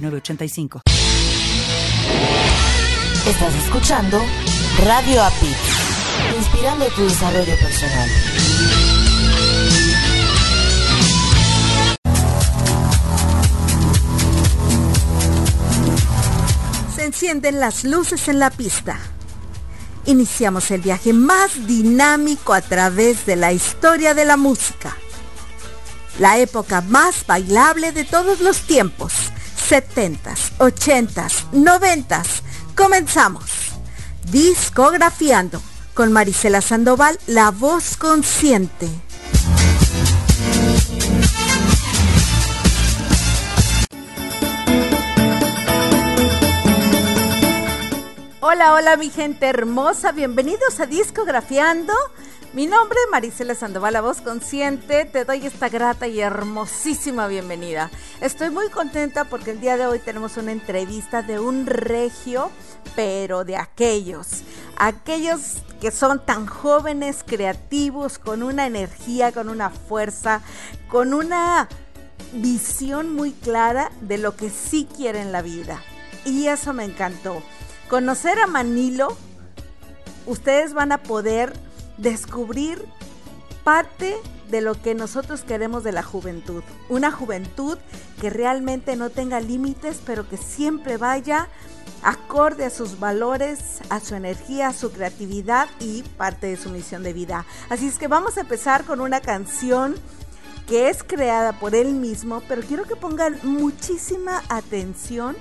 985. Estás escuchando Radio API, inspirando tu desarrollo personal. Se encienden las luces en la pista. Iniciamos el viaje más dinámico a través de la historia de la música. La época más bailable de todos los tiempos 70s, 80s, 90s. Comenzamos. Discografiando con Marisela Sandoval, la voz consciente. Hola, hola mi gente hermosa, bienvenidos a Discografiando mi nombre es Marisela Sandoval, la voz consciente. Te doy esta grata y hermosísima bienvenida. Estoy muy contenta porque el día de hoy tenemos una entrevista de un regio, pero de aquellos. Aquellos que son tan jóvenes, creativos, con una energía, con una fuerza, con una visión muy clara de lo que sí quiere en la vida. Y eso me encantó. Conocer a Manilo, ustedes van a poder descubrir parte de lo que nosotros queremos de la juventud. Una juventud que realmente no tenga límites, pero que siempre vaya acorde a sus valores, a su energía, a su creatividad y parte de su misión de vida. Así es que vamos a empezar con una canción que es creada por él mismo, pero quiero que pongan muchísima atención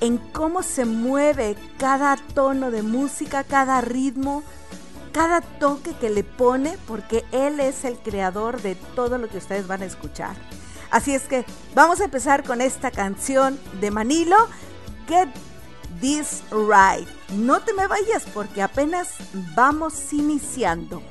en cómo se mueve cada tono de música, cada ritmo, cada toque que le pone porque Él es el creador de todo lo que ustedes van a escuchar. Así es que vamos a empezar con esta canción de Manilo, Get This Right. No te me vayas porque apenas vamos iniciando.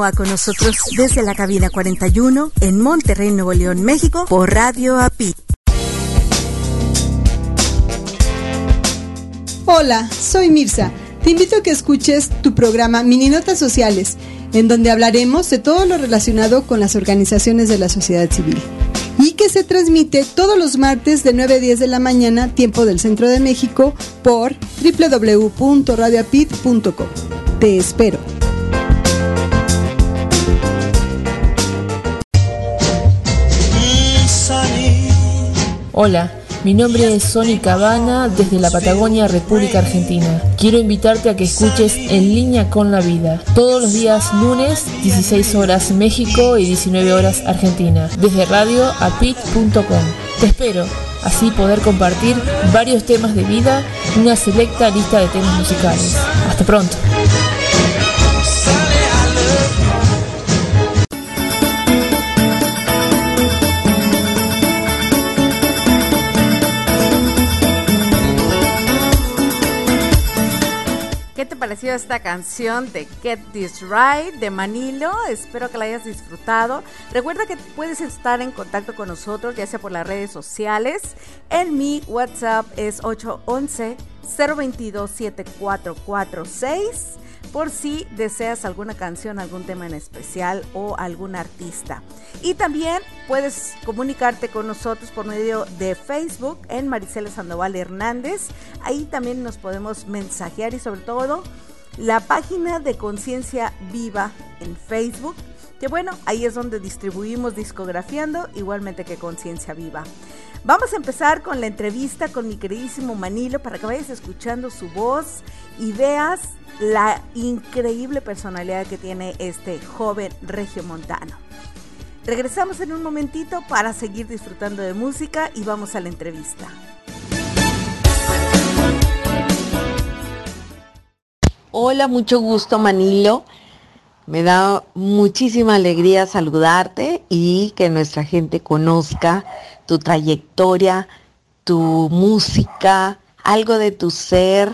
Con nosotros desde la cabina 41 en Monterrey, Nuevo León, México, por Radio API. Hola, soy Mirza. Te invito a que escuches tu programa Mini Notas Sociales, en donde hablaremos de todo lo relacionado con las organizaciones de la sociedad civil. Y que se transmite todos los martes de 9 a 10 de la mañana, tiempo del centro de México, por www.radioapit.com. Te espero. Hola, mi nombre es Sony Cabana desde la Patagonia, República Argentina. Quiero invitarte a que escuches En línea con la vida, todos los días lunes, 16 horas México y 19 horas Argentina, desde radioapit.com. Te espero, así poder compartir varios temas de vida y una selecta lista de temas musicales. Hasta pronto. Esta canción de Get This Right de Manilo. Espero que la hayas disfrutado. Recuerda que puedes estar en contacto con nosotros, ya sea por las redes sociales. En mi WhatsApp es 811 022 7446 por si deseas alguna canción, algún tema en especial o algún artista. Y también puedes comunicarte con nosotros por medio de Facebook en Maricela Sandoval Hernández. Ahí también nos podemos mensajear y sobre todo la página de Conciencia Viva en Facebook. Que bueno, ahí es donde distribuimos discografiando, igualmente que Conciencia Viva. Vamos a empezar con la entrevista con mi queridísimo Manilo para que vayas escuchando su voz y veas la increíble personalidad que tiene este joven regiomontano. Regresamos en un momentito para seguir disfrutando de música y vamos a la entrevista. Hola, mucho gusto Manilo. Me da muchísima alegría saludarte y que nuestra gente conozca tu trayectoria, tu música, algo de tu ser,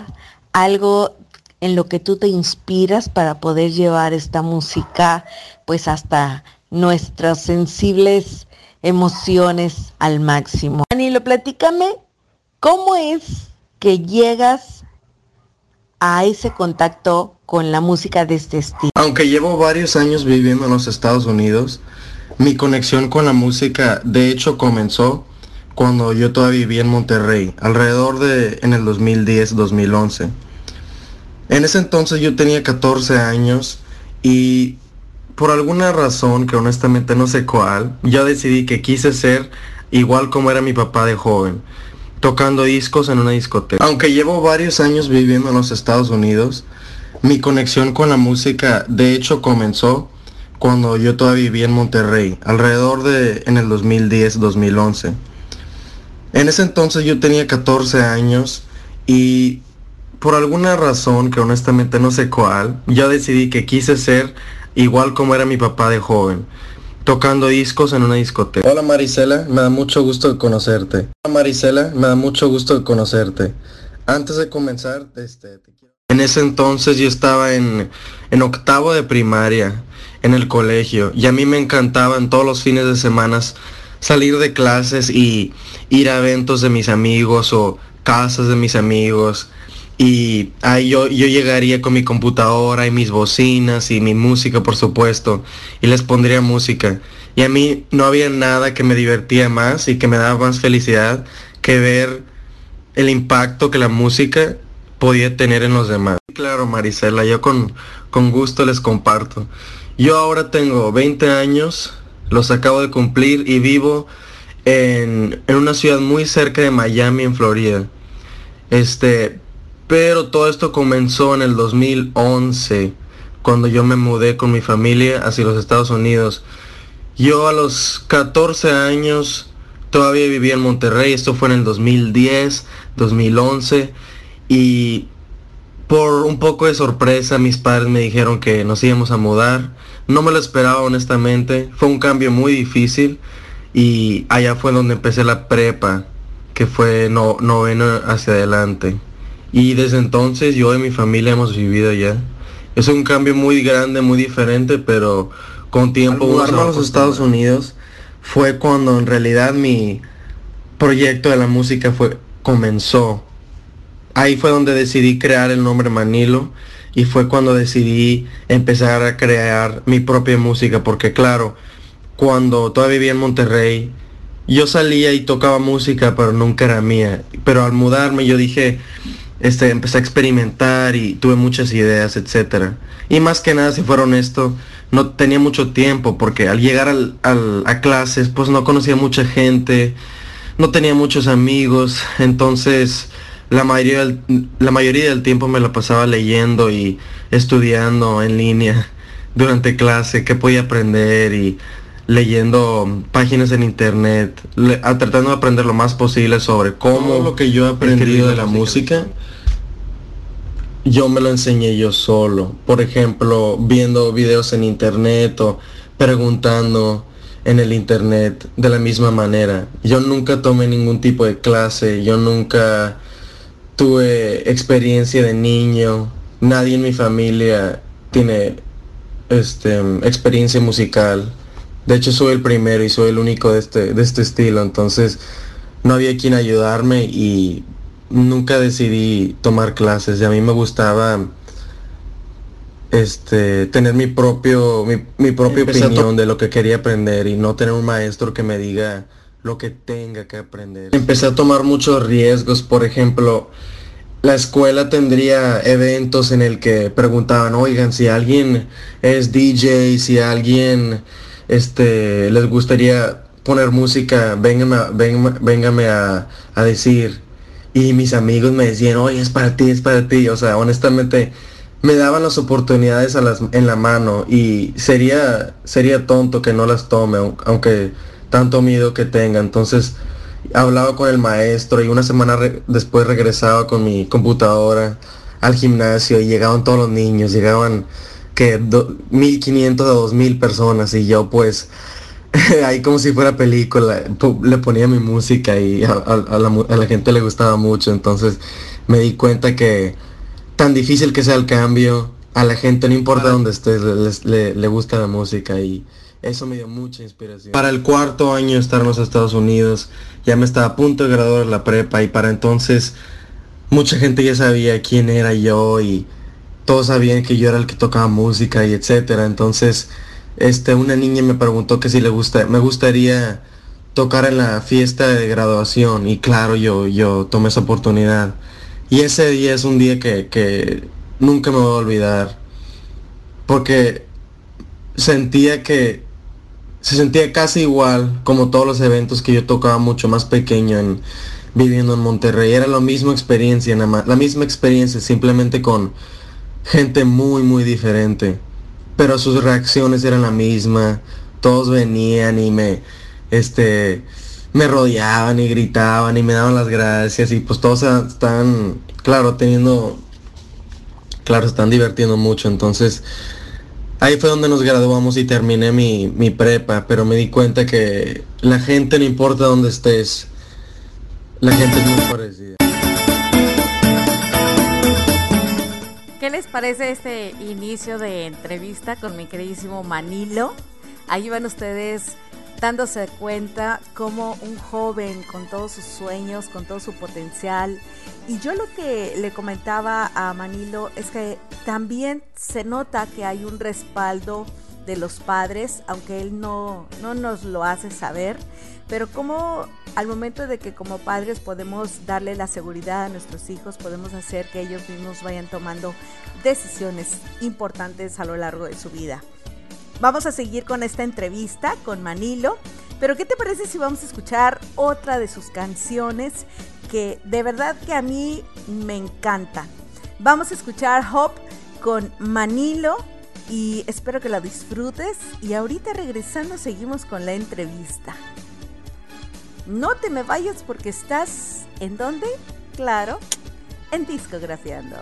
algo en lo que tú te inspiras para poder llevar esta música pues hasta nuestras sensibles emociones al máximo. Danilo, platícame, ¿cómo es que llegas a ese contacto con la música de este estilo? Aunque llevo varios años viviendo en los Estados Unidos, mi conexión con la música de hecho comenzó cuando yo todavía vivía en Monterrey, alrededor de en el 2010-2011. En ese entonces yo tenía 14 años y por alguna razón que honestamente no sé cuál, ya decidí que quise ser igual como era mi papá de joven, tocando discos en una discoteca. Aunque llevo varios años viviendo en los Estados Unidos, mi conexión con la música de hecho comenzó cuando yo todavía vivía en Monterrey, alrededor de en el 2010-2011. En ese entonces yo tenía 14 años y por alguna razón que honestamente no sé cuál, ya decidí que quise ser igual como era mi papá de joven, tocando discos en una discoteca. Hola Marisela, me da mucho gusto conocerte. Hola Marisela, me da mucho gusto conocerte. Antes de comenzar, este, En ese entonces yo estaba en, en octavo de primaria, en el colegio, y a mí me encantaban todos los fines de semana salir de clases y ir a eventos de mis amigos o casas de mis amigos y ahí yo, yo llegaría con mi computadora y mis bocinas y mi música, por supuesto, y les pondría música. Y a mí no había nada que me divertía más y que me daba más felicidad que ver el impacto que la música podía tener en los demás. Claro, Marisela, yo con, con gusto les comparto. Yo ahora tengo 20 años, los acabo de cumplir y vivo en, en una ciudad muy cerca de Miami, en Florida. Este, pero todo esto comenzó en el 2011, cuando yo me mudé con mi familia hacia los Estados Unidos. Yo a los 14 años todavía vivía en Monterrey, esto fue en el 2010, 2011, y por un poco de sorpresa mis padres me dijeron que nos íbamos a mudar. No me lo esperaba honestamente, fue un cambio muy difícil y allá fue donde empecé la prepa, que fue no, noveno hacia adelante. Y desde entonces yo y mi familia hemos vivido allá. Es un cambio muy grande, muy diferente, pero con tiempo... Mudarme a los Estados Unidos fue cuando en realidad mi proyecto de la música fue comenzó. Ahí fue donde decidí crear el nombre Manilo y fue cuando decidí empezar a crear mi propia música porque claro, cuando todavía vivía en Monterrey, yo salía y tocaba música, pero nunca era mía. Pero al mudarme yo dije, este, empecé a experimentar y tuve muchas ideas, etcétera. Y más que nada, si fuera honesto, no tenía mucho tiempo porque al llegar al, a clases, pues no conocía mucha gente, no tenía muchos amigos, entonces la mayoría, del, la mayoría del tiempo me la pasaba leyendo y estudiando en línea durante clase, qué podía aprender y leyendo páginas en internet, tratando de aprender lo más posible sobre cómo lo que yo he aprendido de la música, yo me lo enseñé yo solo. Por ejemplo, viendo videos en internet o preguntando en el internet de la misma manera. Yo nunca tomé ningún tipo de clase, yo nunca tuve experiencia de niño, nadie en mi familia tiene este, experiencia musical. De hecho soy el primero y soy el único de este, de este estilo, entonces no había quien ayudarme y nunca decidí tomar clases. Y a mí me gustaba este tener mi propio mi, mi propia opinión de lo que quería aprender y no tener un maestro que me diga lo que tenga que aprender. Empecé a tomar muchos riesgos, por ejemplo, la escuela tendría eventos en el que preguntaban, oigan, si alguien es DJ, si alguien este, les gustaría poner música, véngame, véngame a, a decir. Y mis amigos me decían, oye, es para ti, es para ti. O sea, honestamente, me daban las oportunidades a las, en la mano y sería, sería tonto que no las tome, aunque tanto miedo que tenga. Entonces hablaba con el maestro y una semana después regresaba con mi computadora al gimnasio y llegaban todos los niños, llegaban que 1500 a 2000 personas y yo pues ahí como si fuera película, le ponía mi música y a, la, gente le gustaba mucho, entonces me di cuenta que tan difícil que sea el cambio, a la gente no importa dónde estés, le, le gusta la música y eso me dio mucha inspiración. Para el cuarto año de estar en los Estados Unidos, ya me estaba a punto de graduar la prepa y para entonces mucha gente ya sabía quién era yo y todos sabían que yo era el que tocaba música y etcétera. Entonces, este, una niña me preguntó que si le gusta, me gustaría tocar en la fiesta de graduación y claro, yo, yo tomé esa oportunidad. Y ese día es un día que, que nunca me voy a olvidar. Porque sentía que se sentía casi igual como todos los eventos que yo tocaba mucho más pequeño en viviendo en Monterrey. Era la misma experiencia, la misma experiencia, simplemente con gente muy, muy diferente. Pero sus reacciones eran la misma. Todos venían y me, este, me rodeaban y gritaban y me daban las gracias y pues todos están, claro, teniendo, claro, están divirtiendo mucho. Entonces, Ahí fue donde nos graduamos y terminé mi, mi prepa, pero me di cuenta que la gente no importa dónde estés, la gente es muy parecida. ¿Qué les parece este inicio de entrevista con mi queridísimo Manilo? Ahí van ustedes dándose cuenta como un joven con todos sus sueños, con todo su potencial. Y yo lo que le comentaba a Manilo es que también se nota que hay un respaldo de los padres, aunque él no, no nos lo hace saber, pero como al momento de que como padres podemos darle la seguridad a nuestros hijos, podemos hacer que ellos mismos vayan tomando decisiones importantes a lo largo de su vida. Vamos a seguir con esta entrevista con Manilo. Pero ¿qué te parece si vamos a escuchar otra de sus canciones que de verdad que a mí me encanta? Vamos a escuchar Hop con Manilo y espero que la disfrutes y ahorita regresando seguimos con la entrevista. No te me vayas porque estás en dónde? Claro, en discografiando.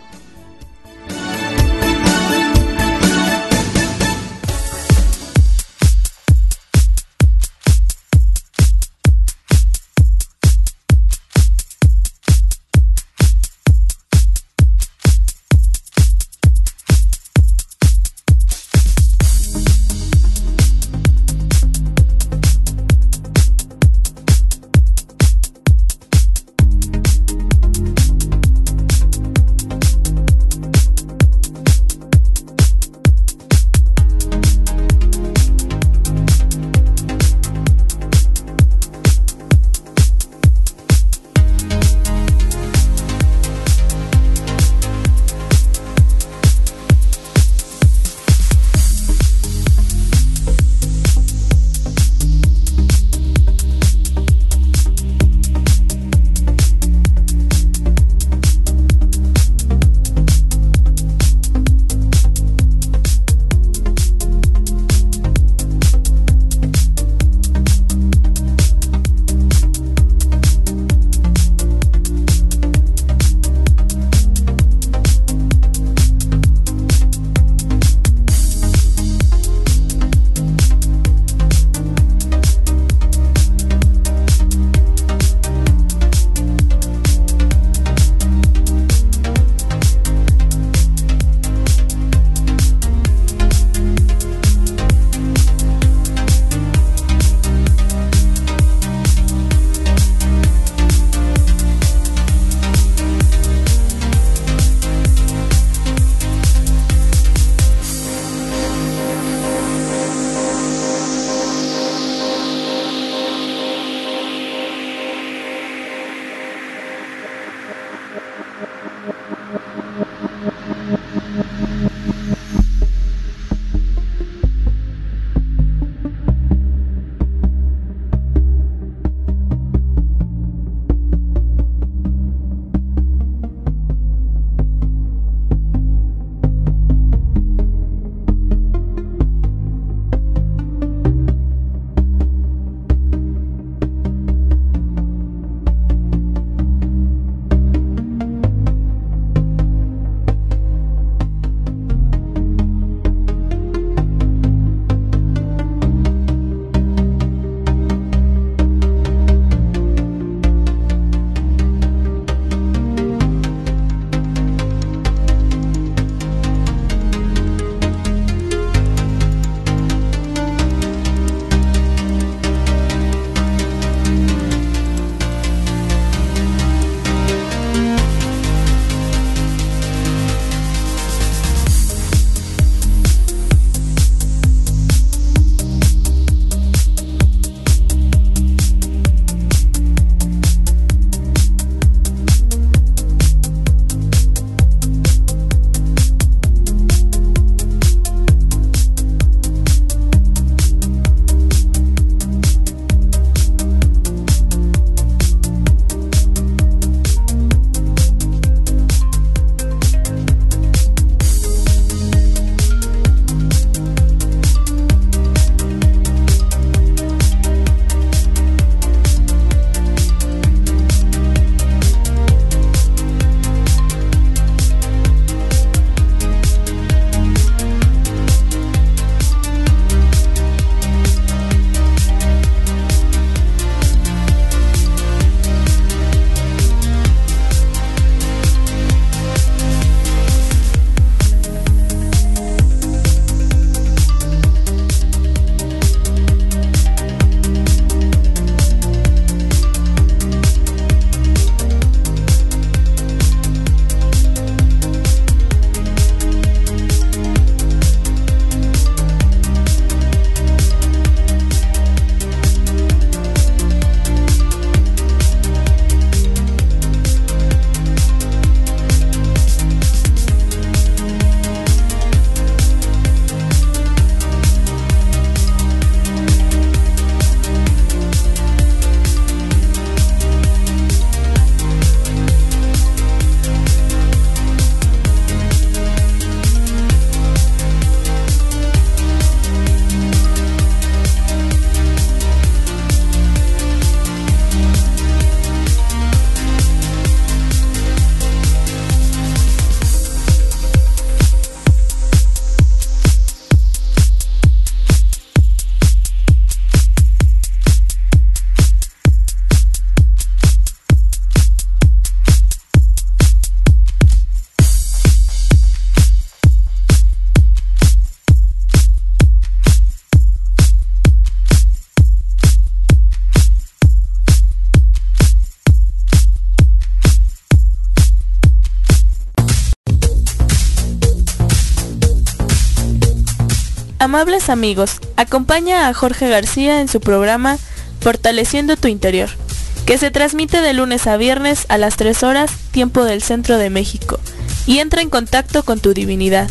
Amables amigos, acompaña a Jorge García en su programa Fortaleciendo tu Interior, que se transmite de lunes a viernes a las 3 horas, tiempo del centro de México, y entra en contacto con tu divinidad.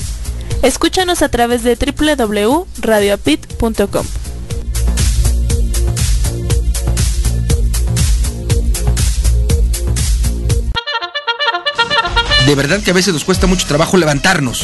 Escúchanos a través de www.radioapit.com. De verdad que a veces nos cuesta mucho trabajo levantarnos.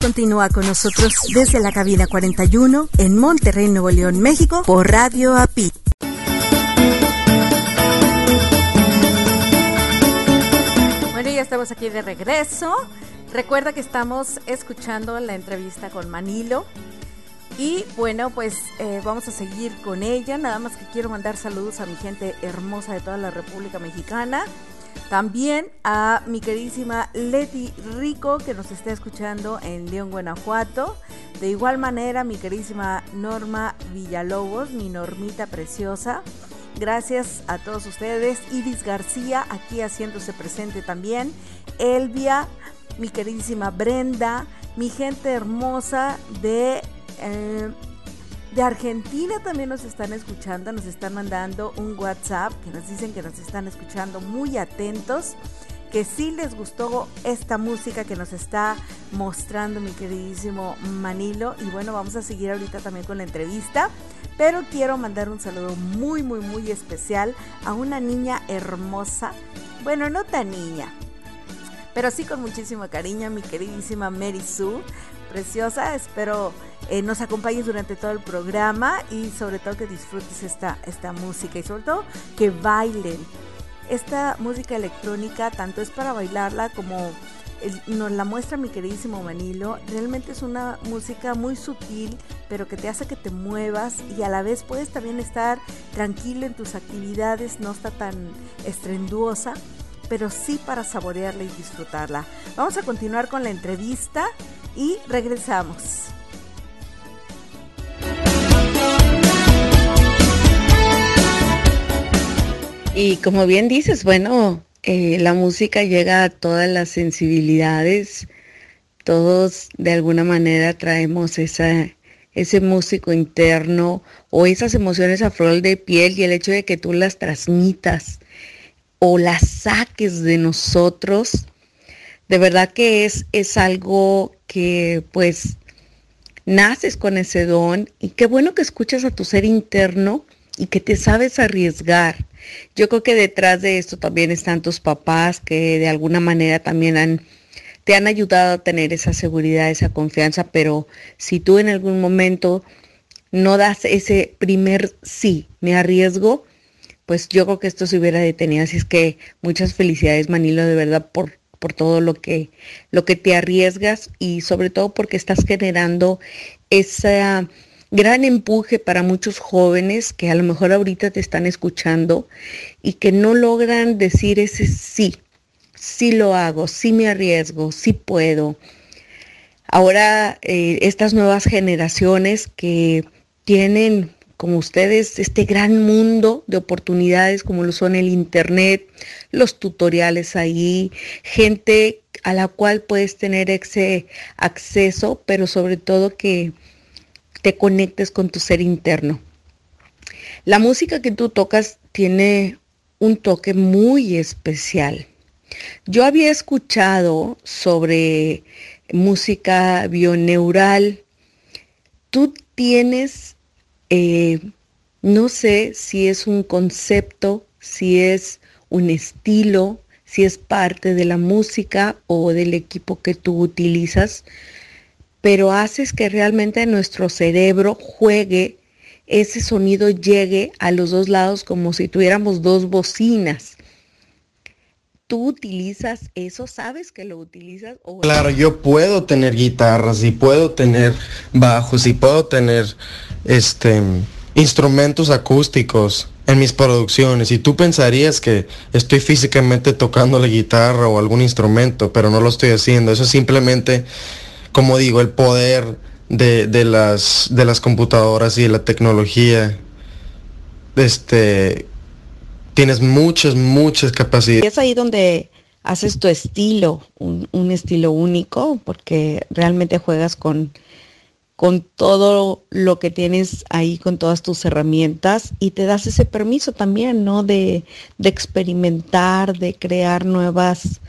Continúa con nosotros desde la cabina 41 en Monterrey, Nuevo León, México, por Radio API. Bueno, ya estamos aquí de regreso. Recuerda que estamos escuchando la entrevista con Manilo. Y bueno, pues eh, vamos a seguir con ella. Nada más que quiero mandar saludos a mi gente hermosa de toda la República Mexicana. También a mi queridísima Leti Rico, que nos está escuchando en León, Guanajuato. De igual manera, mi queridísima Norma Villalobos, mi normita preciosa. Gracias a todos ustedes. Iris García, aquí haciéndose presente también. Elvia, mi queridísima Brenda, mi gente hermosa de eh, de Argentina también nos están escuchando, nos están mandando un WhatsApp que nos dicen que nos están escuchando muy atentos, que sí les gustó esta música que nos está mostrando mi queridísimo Manilo. Y bueno, vamos a seguir ahorita también con la entrevista, pero quiero mandar un saludo muy, muy, muy especial a una niña hermosa, bueno, no tan niña, pero sí con muchísimo cariño, mi queridísima Mary Sue, preciosa. Espero eh, nos acompañes durante todo el programa y sobre todo que disfrutes esta, esta música y sobre todo que bailen. Esta música electrónica tanto es para bailarla como nos la muestra mi queridísimo Manilo. Realmente es una música muy sutil, pero que te hace que te muevas y a la vez puedes también estar tranquilo en tus actividades, no está tan estrenduosa pero sí para saborearla y disfrutarla. Vamos a continuar con la entrevista y regresamos. Y como bien dices, bueno, eh, la música llega a todas las sensibilidades, todos de alguna manera traemos esa, ese músico interno o esas emociones a flor de piel y el hecho de que tú las transmitas o las saques de nosotros, de verdad que es, es algo que pues naces con ese don y qué bueno que escuchas a tu ser interno y que te sabes arriesgar. Yo creo que detrás de esto también están tus papás que de alguna manera también han, te han ayudado a tener esa seguridad, esa confianza, pero si tú en algún momento no das ese primer sí, me arriesgo, pues yo creo que esto se hubiera detenido. Así es que muchas felicidades Manilo de verdad por, por todo lo que, lo que te arriesgas y sobre todo porque estás generando esa gran empuje para muchos jóvenes que a lo mejor ahorita te están escuchando y que no logran decir ese sí, sí lo hago, sí me arriesgo, sí puedo. Ahora eh, estas nuevas generaciones que tienen como ustedes este gran mundo de oportunidades como lo son el internet, los tutoriales ahí, gente a la cual puedes tener ese acceso, pero sobre todo que te conectes con tu ser interno. La música que tú tocas tiene un toque muy especial. Yo había escuchado sobre música bioneural. Tú tienes, eh, no sé si es un concepto, si es un estilo, si es parte de la música o del equipo que tú utilizas, pero haces que realmente nuestro cerebro juegue, ese sonido llegue a los dos lados como si tuviéramos dos bocinas. ¿Tú utilizas eso? ¿Sabes que lo utilizas? Claro, yo puedo tener guitarras y puedo tener bajos y puedo tener este instrumentos acústicos en mis producciones y tú pensarías que estoy físicamente tocando la guitarra o algún instrumento, pero no lo estoy haciendo. Eso es simplemente, como digo, el poder de, las, de las computadoras y de la tecnología. Este, tienes muchas, muchas capacidades. Es ahí donde haces tu estilo, un, un estilo único, porque realmente juegas con con todo lo que tienes ahí, con todas tus herramientas y te das ese permiso también, ¿no? De, experimentar, de crear nuevas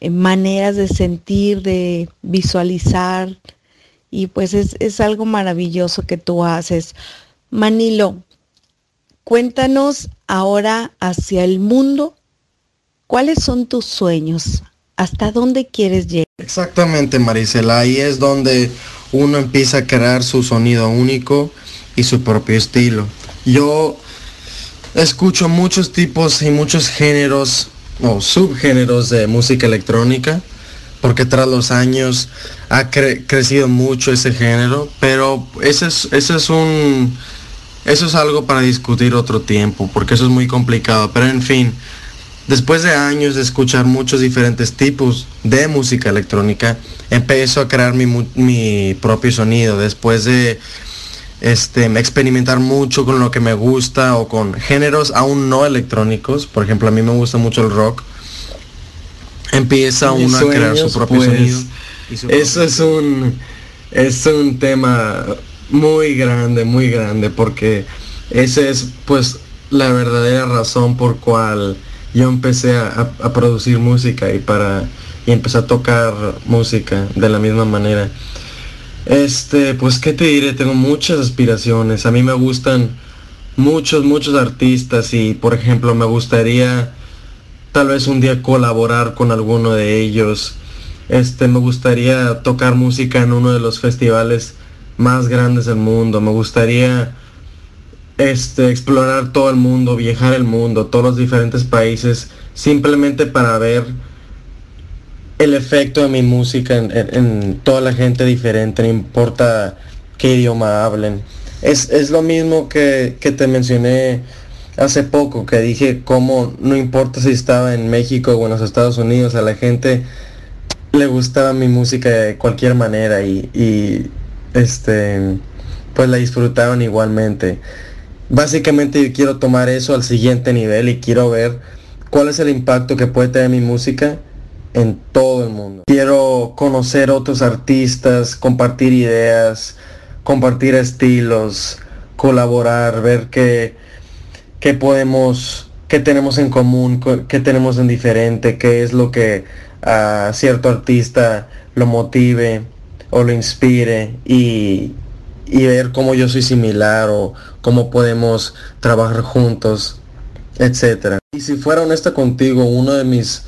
eh, maneras de sentir, de visualizar y pues es, es algo maravilloso que tú haces. Manilo, cuéntanos ahora hacia el mundo, ¿cuáles son tus sueños? ¿Hasta dónde quieres llegar? Exactamente, Marisela, ahí es donde uno empieza a crear su sonido único y su propio estilo. Yo escucho muchos tipos y muchos géneros o subgéneros de música electrónica, porque tras los años ha crecido mucho ese género, pero ese es, ese es un... Eso es algo para discutir otro tiempo, porque eso es muy complicado. Pero en fin, Después de años de escuchar muchos diferentes tipos de música electrónica, empiezo a crear mi, propio sonido. Después de este, experimentar mucho con lo que me gusta o con géneros aún no electrónicos, por ejemplo, a mí me gusta mucho el rock, empieza uno a crear su propio pues, sonido. Eso es un, es un tema muy grande, muy grande, porque esa es pues la verdadera razón por cual yo empecé a, producir música y para y empecé a tocar música de la misma manera. Este, pues qué te diré, tengo muchas aspiraciones. A mí me gustan muchos, muchos artistas y por ejemplo me gustaría tal vez un día colaborar con alguno de ellos. Este, me gustaría tocar música en uno de los festivales más grandes del mundo. Me gustaría este, explorar todo el mundo, viajar el mundo, todos los diferentes países, simplemente para ver el efecto de mi música en, toda la gente diferente, no importa qué idioma hablen. Es, lo mismo que, que, te mencioné hace poco, que dije cómo no importa si estaba en México o en los Estados Unidos, a la gente le gustaba mi música de cualquier manera y, y este pues la disfrutaron igualmente. Básicamente quiero tomar eso al siguiente nivel y quiero ver cuál es el impacto que puede tener mi música en todo el mundo. Quiero conocer otros artistas, compartir ideas, compartir estilos, colaborar, ver qué, qué podemos, qué tenemos en común, qué tenemos en diferente, qué es lo que a cierto artista lo motive o lo inspire y, y ver cómo yo soy similar o cómo podemos trabajar juntos, etcétera. Y si fuera honesto contigo, uno de mis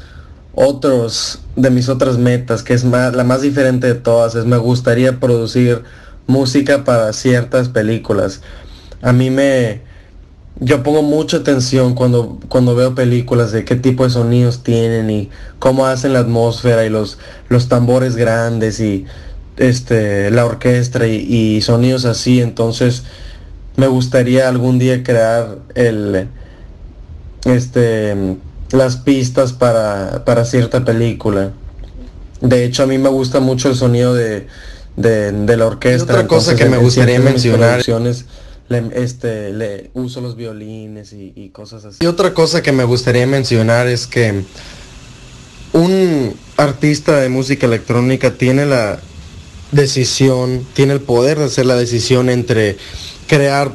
otros de mis otras metas, que es la más diferente de todas, es me gustaría producir música para ciertas películas. A mí me yo pongo mucha atención cuando cuando veo películas de qué tipo de sonidos tienen y cómo hacen la atmósfera y los los tambores grandes y este, la orquesta y, sonidos así, entonces me gustaría algún día crear el, este, las pistas para, para cierta película. De hecho, a mí me gusta mucho el sonido de, de, la orquesta. otra cosa que me gustaría mencionar le, este, le uso los violines y, y, cosas así. Y otra cosa que me gustaría mencionar es que un artista de música electrónica tiene la, decisión, tiene el poder de hacer la decisión entre crear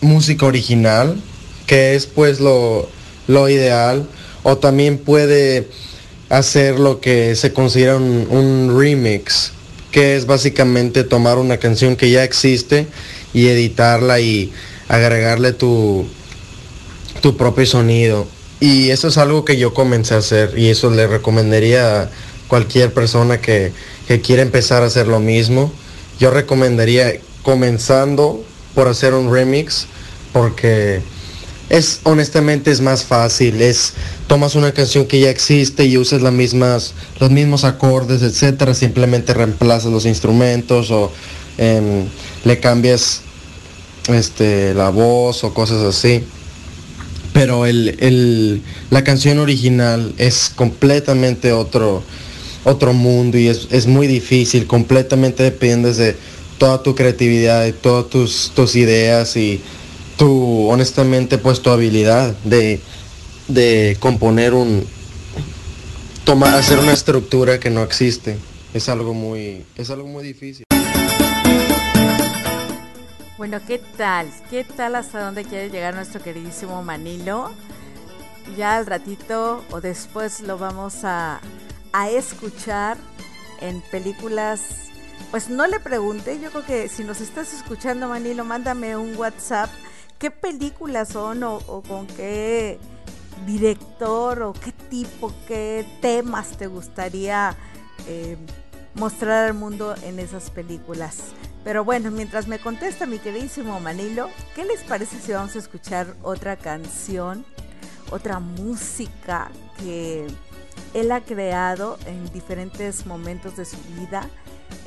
música original, que es pues lo, lo ideal, o también puede hacer lo que se considera un, un, remix, que es básicamente tomar una canción que ya existe y editarla y agregarle tu, tu propio sonido. Y eso es algo que yo comencé a hacer y eso le recomendaría cualquier persona que, que quiere empezar a hacer lo mismo, yo recomendaría comenzando por hacer un remix porque es honestamente es más fácil, es tomas una canción que ya existe y usas las mismas, los mismos acordes, etcétera, simplemente reemplazas los instrumentos o em, le cambias este, la voz o cosas así. Pero el, la canción original es completamente otro, otro mundo y es, muy difícil, completamente dependes de toda tu creatividad y todas tus, tus ideas y tu, honestamente, pues tu habilidad de, de componer un, tomar, hacer una estructura que no existe. Es algo muy, es algo muy difícil. Bueno, ¿qué tal? ¿Qué tal hasta dónde quiere llegar nuestro queridísimo Manilo? Ya al ratito o después lo vamos a, a escuchar en películas. Pues no le pregunte, yo creo que si nos estás escuchando Manilo, mándame un WhatsApp. ¿Qué películas son o, con qué director o qué tipo, qué temas te gustaría eh, mostrar al mundo en esas películas? Pero bueno, mientras me contesta mi queridísimo Manilo, ¿qué les parece si vamos a escuchar otra canción, otra música que él ha creado en diferentes momentos de su vida,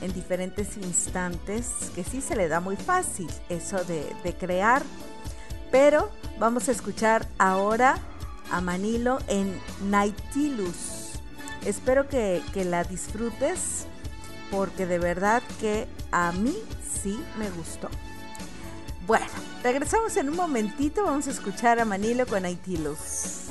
en diferentes instantes, que sí se le da muy fácil eso de, crear? Pero vamos a escuchar ahora a Manilo en Nautilus. Espero que, que la disfrutes porque de verdad que a mí sí me gustó. Bueno, regresamos en un momentito, vamos a escuchar a Manilo con Aitilus.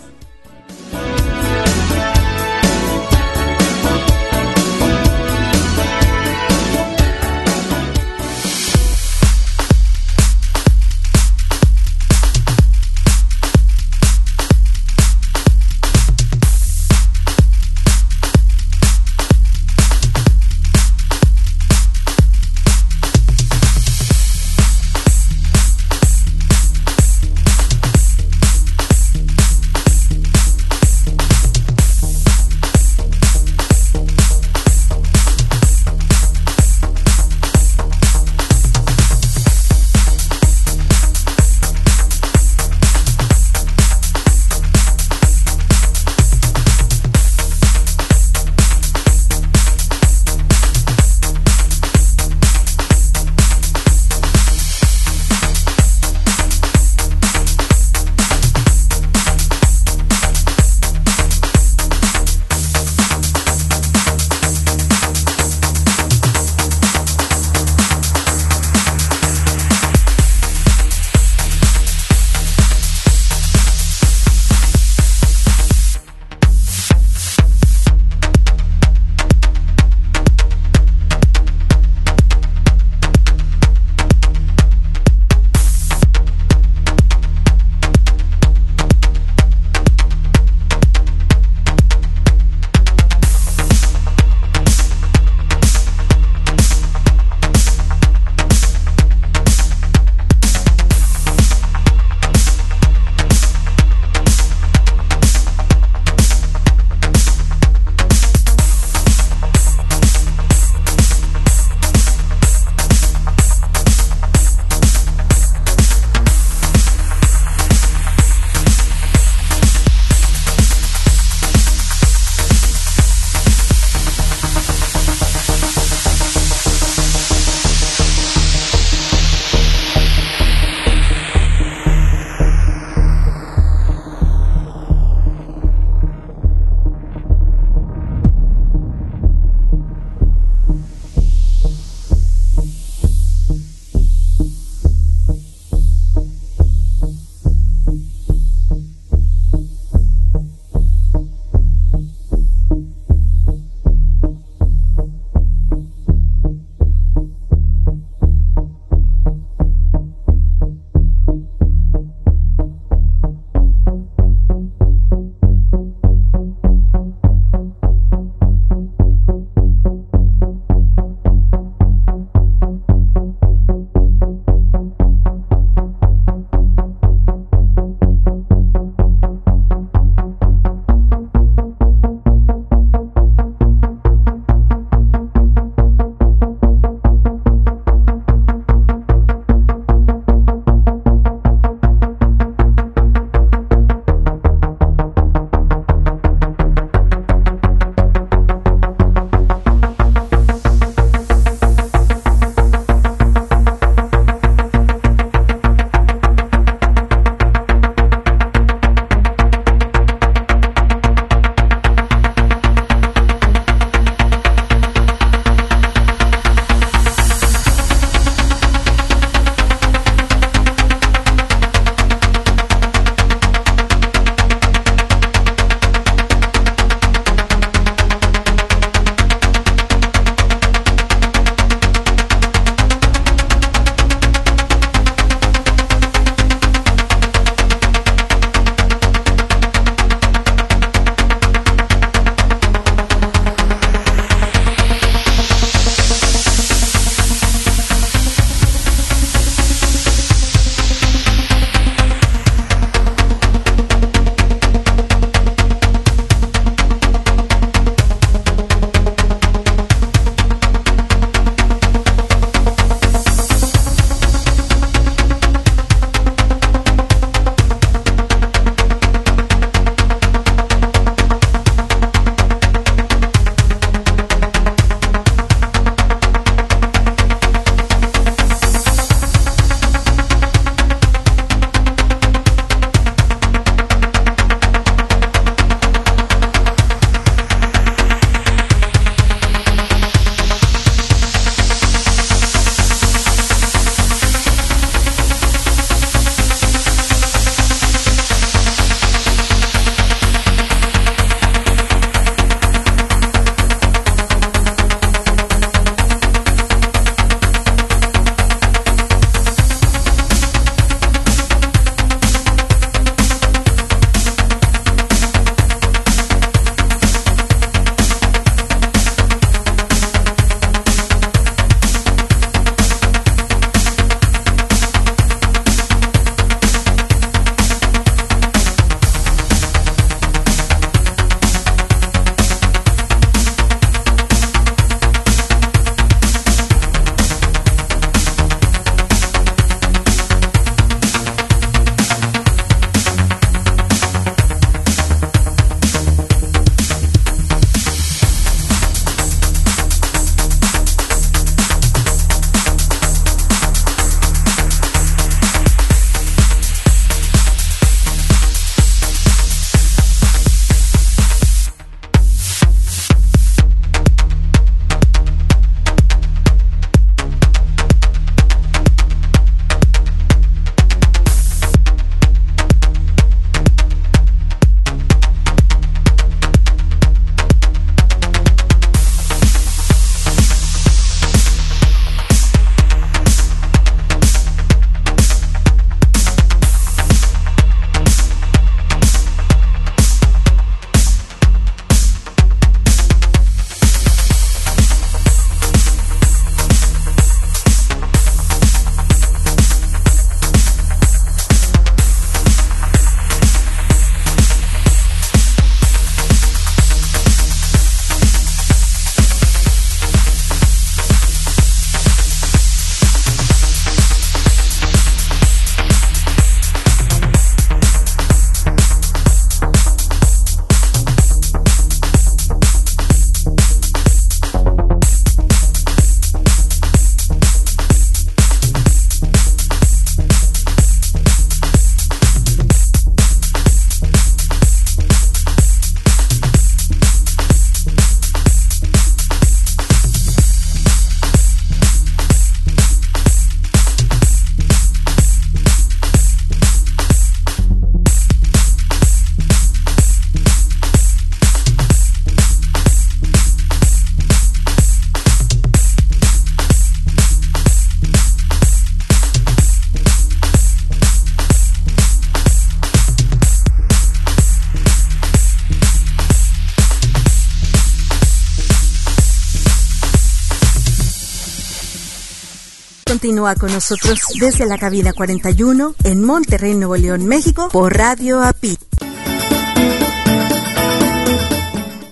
Continúa con nosotros desde la cabina 41 en Monterrey, Nuevo León, México, por Radio API.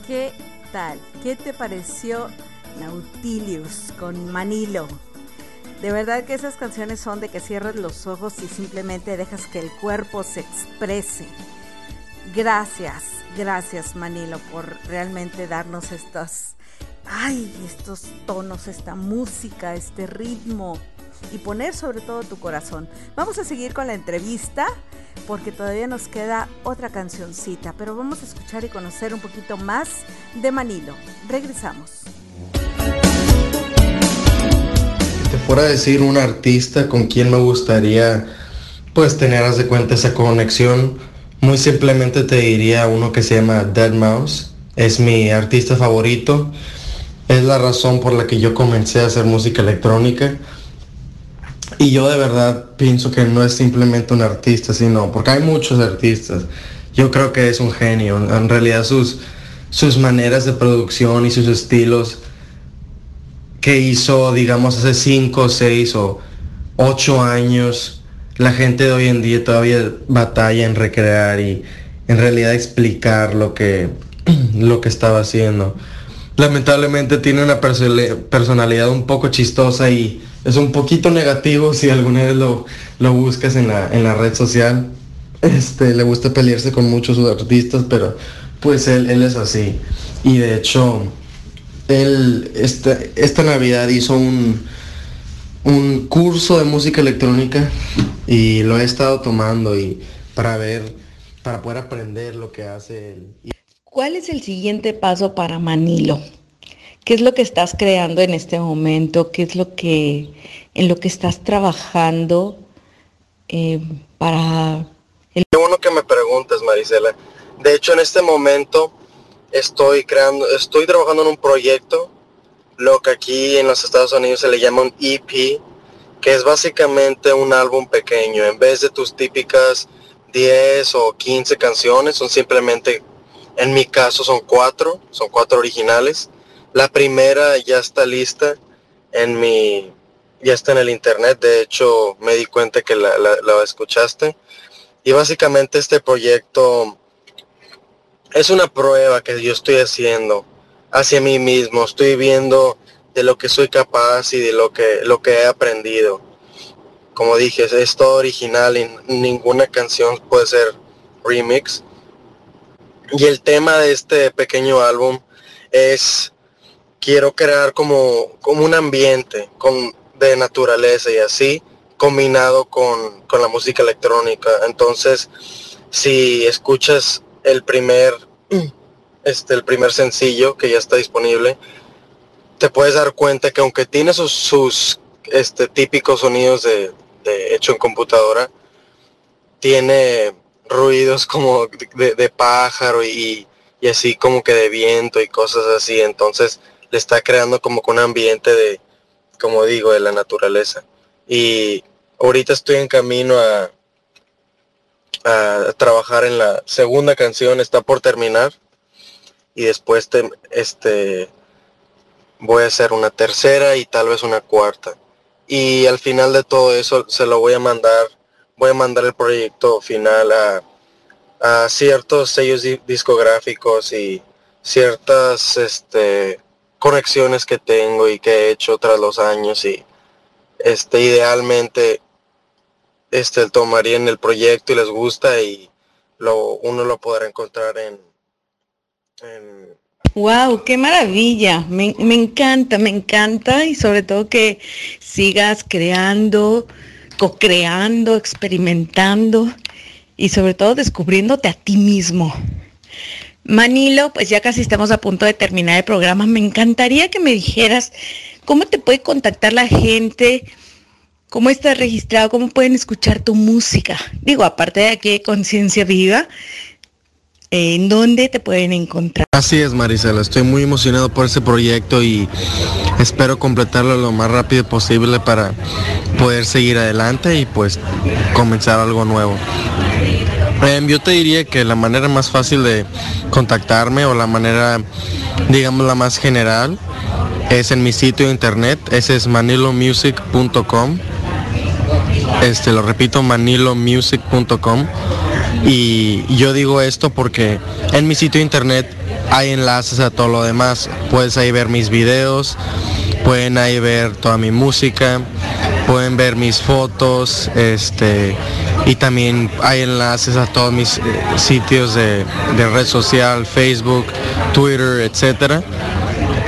¿Qué tal? ¿Qué te pareció Nautilius con Manilo? De verdad que esas canciones son de que cierres los ojos y simplemente dejas que el cuerpo se exprese. Gracias, gracias Manilo por realmente darnos estas ay, estos tonos, esta música, este ritmo y poner sobre todo tu corazón. Vamos a seguir con la entrevista porque todavía nos queda otra cancioncita, pero vamos a escuchar y conocer un poquito más de Manilo. Regresamos. Te fuera a decir un artista con quien me gustaría pues tener de cuenta esa conexión, muy simplemente te diría uno que se llama Dead Mouse, es mi artista favorito es la razón por la que yo comencé a hacer música electrónica. Y yo de verdad pienso que no es simplemente un artista, sino porque hay muchos artistas. Yo creo que es un genio. En realidad sus, sus maneras de producción y sus estilos que hizo, digamos, hace 5, 6 o 8 años, la gente de hoy en día todavía batalla en recrear y en realidad explicar lo que, lo que estaba haciendo lamentablemente tiene una personalidad un poco chistosa y es un poquito negativo si alguna vez lo, lo buscas en la, en la red social. Este, le gusta pelearse con muchos artistas, pero pues él, él es así. Y de hecho, él este, esta Navidad hizo un, un curso de música electrónica y lo he estado tomando y para ver, para poder aprender lo que hace él. ¿Cuál es el siguiente paso para Manilo? ¿Qué es lo que estás creando en este momento? ¿Qué es lo que en lo que estás trabajando eh, para el... Qué bueno que me preguntas, Marisela. De hecho, en este momento estoy creando, estoy trabajando en un proyecto, lo que aquí en los Estados Unidos se le llama un EP, que es básicamente un álbum pequeño. En vez de tus típicas 10 o 15 canciones, son simplemente en mi caso son cuatro, son cuatro originales. La primera ya está lista en mi, ya está en el internet. De hecho, me di cuenta que la, escuchaste. Y básicamente este proyecto es una prueba que yo estoy haciendo hacia mí mismo. Estoy viendo de lo que soy capaz y de lo que, lo que he aprendido. Como dije, es todo original y ninguna canción puede ser remix. Y el tema de este pequeño álbum es, quiero crear como, como un ambiente con, de naturaleza y así, combinado con, con la música electrónica. Entonces, si escuchas el primer, este, el primer sencillo que ya está disponible, te puedes dar cuenta que aunque tiene sus, sus este, típicos sonidos de, de hecho en computadora, tiene ruidos como de, pájaro y, así como que de viento y cosas así. Entonces le está creando como que un ambiente de, como digo, de la naturaleza. Y ahorita estoy en camino a, a trabajar en la segunda canción, está por terminar. Y después te, este voy a hacer una tercera y tal vez una cuarta. Y al final de todo eso se lo voy a mandar voy a mandar el proyecto final a, ciertos sellos discográficos y ciertas este, conexiones que tengo y que he hecho tras los años y este idealmente este tomarían el proyecto y les gusta y lo uno lo podrá encontrar en, en Wow, qué maravilla. Me, me, encanta, me encanta y sobre todo que sigas creando co-creando, experimentando y sobre todo descubriéndote a ti mismo. Manilo, pues ya casi estamos a punto de terminar el programa. Me encantaría que me dijeras cómo te puede contactar la gente, cómo estás registrado, cómo pueden escuchar tu música. Digo, aparte de aquí Conciencia Viva, ¿En dónde te pueden encontrar? Así es, Marisela. Estoy muy emocionado por ese proyecto y espero completarlo lo más rápido posible para poder seguir adelante y pues comenzar algo nuevo. Em, yo te diría que la manera más fácil de contactarme o la manera, digamos, la más general es en mi sitio de internet, ese es manilomusic.com. Este, lo repito, manilomusic.com. Y yo digo esto porque en mi sitio de internet hay enlaces a todo lo demás. Puedes ahí ver mis videos, pueden ahí ver toda mi música, pueden ver mis fotos, este, y también hay enlaces a todos mis eh, sitios de, de, red social, Facebook, Twitter, etcétera.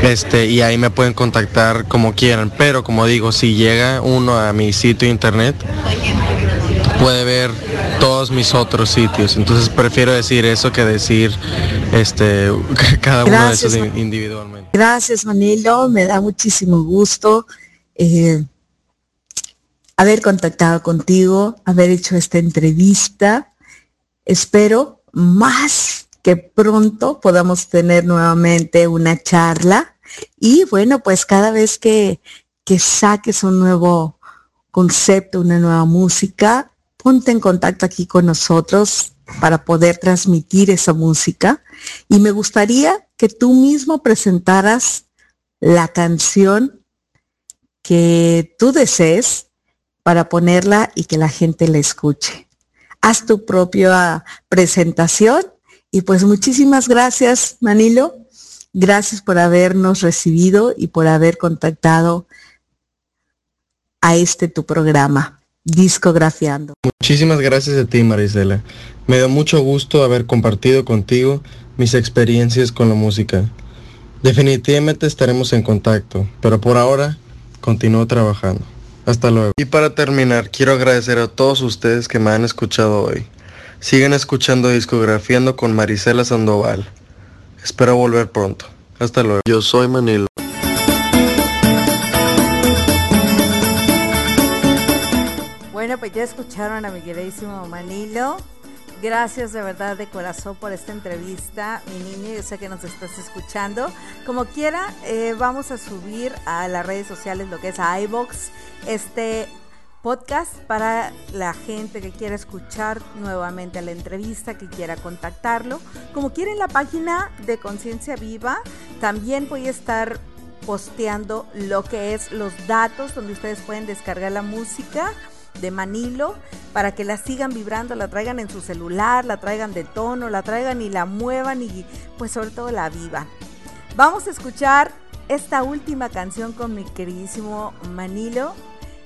Este, y ahí me pueden contactar como quieran. Pero como digo, si llega uno a mi sitio internet, puede ver todos mis otros sitios. Entonces prefiero decir eso que decir este cada Gracias, uno de esos individualmente. Gracias Manilo, me da muchísimo gusto eh, haber contactado contigo, haber hecho esta entrevista. Espero más que pronto podamos tener nuevamente una charla y bueno, pues cada vez que, que saques un nuevo concepto, una nueva música, ponte en contacto aquí con nosotros para poder transmitir esa música. Y me gustaría que tú mismo presentaras la canción que tú desees para ponerla y que la gente la escuche. Haz tu propia presentación y pues muchísimas gracias, Manilo. Gracias por habernos recibido y por haber contactado a este tu programa discografiando. Muchísimas gracias a ti, Marisela. Me da mucho gusto haber compartido contigo mis experiencias con la música. Definitivamente estaremos en contacto, pero por ahora continúo trabajando. Hasta luego. Y para terminar, quiero agradecer a todos ustedes que me han escuchado hoy. Sigan escuchando Discografiando con Marisela Sandoval. Espero volver pronto. Hasta luego. Yo soy Manilo. Bueno, pues ya escucharon a mi queridísimo Manilo. Gracias de verdad de corazón por esta entrevista, mi niño. Yo sé que nos estás escuchando. Como quiera, eh, vamos a subir a las redes sociales lo que es a iBox este podcast para la gente que quiera escuchar nuevamente la entrevista, que quiera contactarlo. Como quieren la página de Conciencia Viva, también voy a estar posteando lo que es los datos donde ustedes pueden descargar la música de Manilo para que la sigan vibrando, la traigan en su celular, la traigan de tono, la traigan y la muevan y pues sobre todo la vivan. Vamos a escuchar esta última canción con mi queridísimo Manilo.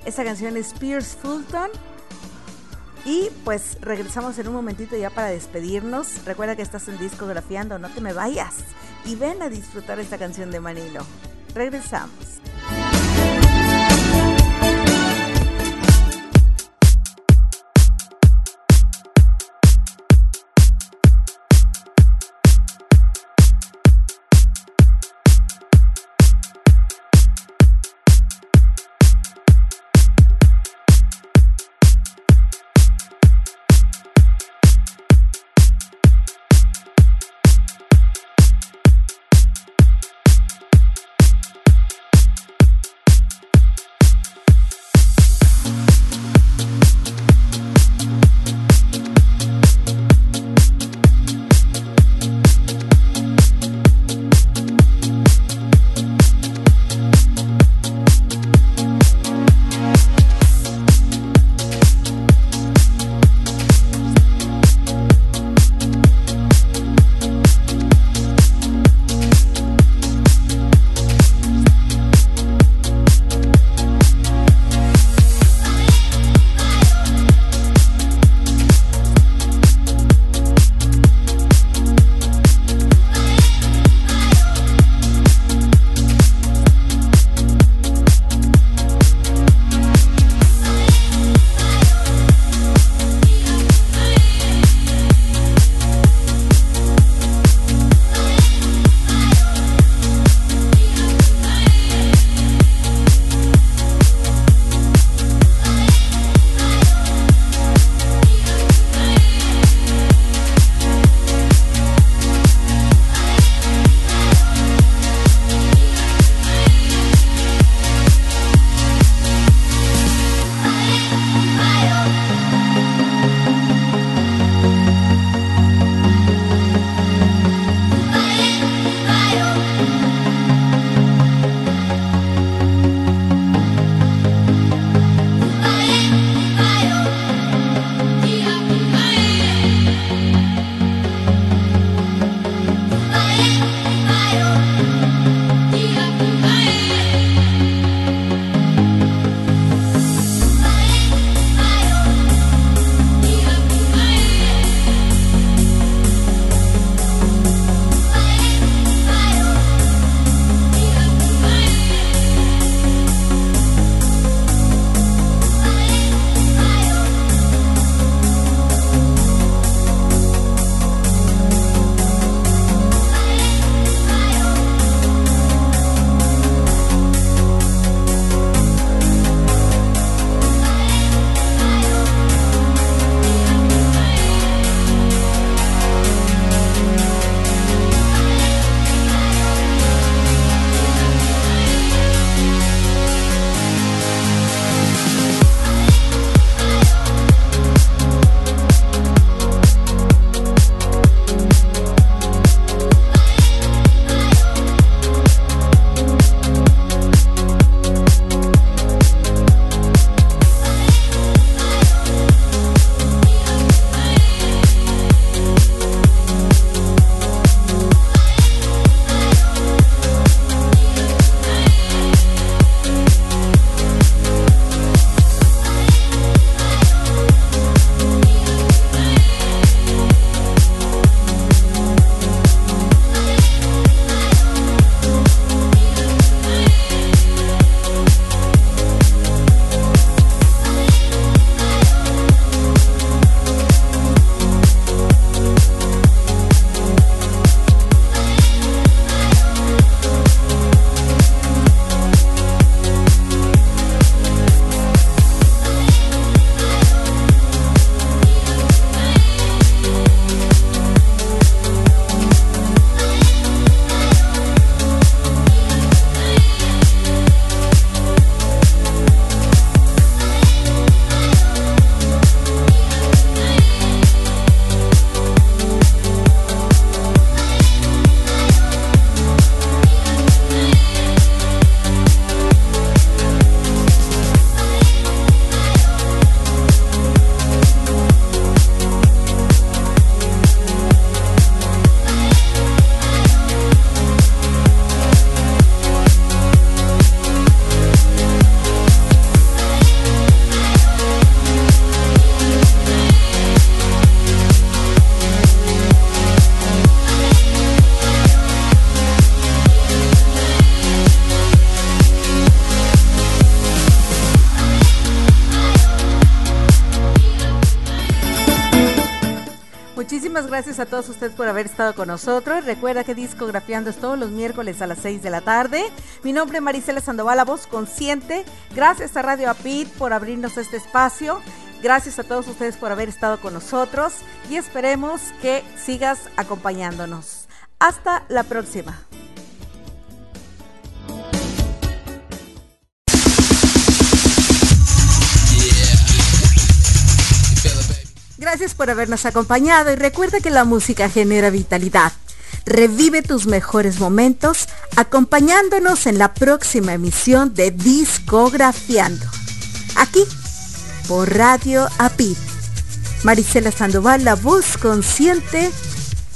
Esta canción es Pierce Fulton. Y pues regresamos en un momentito ya para despedirnos. Recuerda que estás en discografiando, no te me vayas. Y ven a disfrutar esta canción de Manilo. Regresamos. Gracias a todos ustedes por haber estado con nosotros. Recuerda que Discografiando es todos los miércoles a las 6 de la tarde. Mi nombre es Marisela Sandoval, la voz consciente. Gracias a Radio Apit por abrirnos este espacio. Gracias a todos ustedes por haber estado con nosotros y esperemos que sigas acompañándonos. Hasta la próxima. Gracias por habernos acompañado y recuerda que la música genera vitalidad. Revive tus mejores momentos acompañándonos en la próxima emisión de Discografiando. Aquí, por Radio APID. Marisela Sandoval, la voz consciente.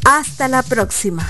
Hasta la próxima.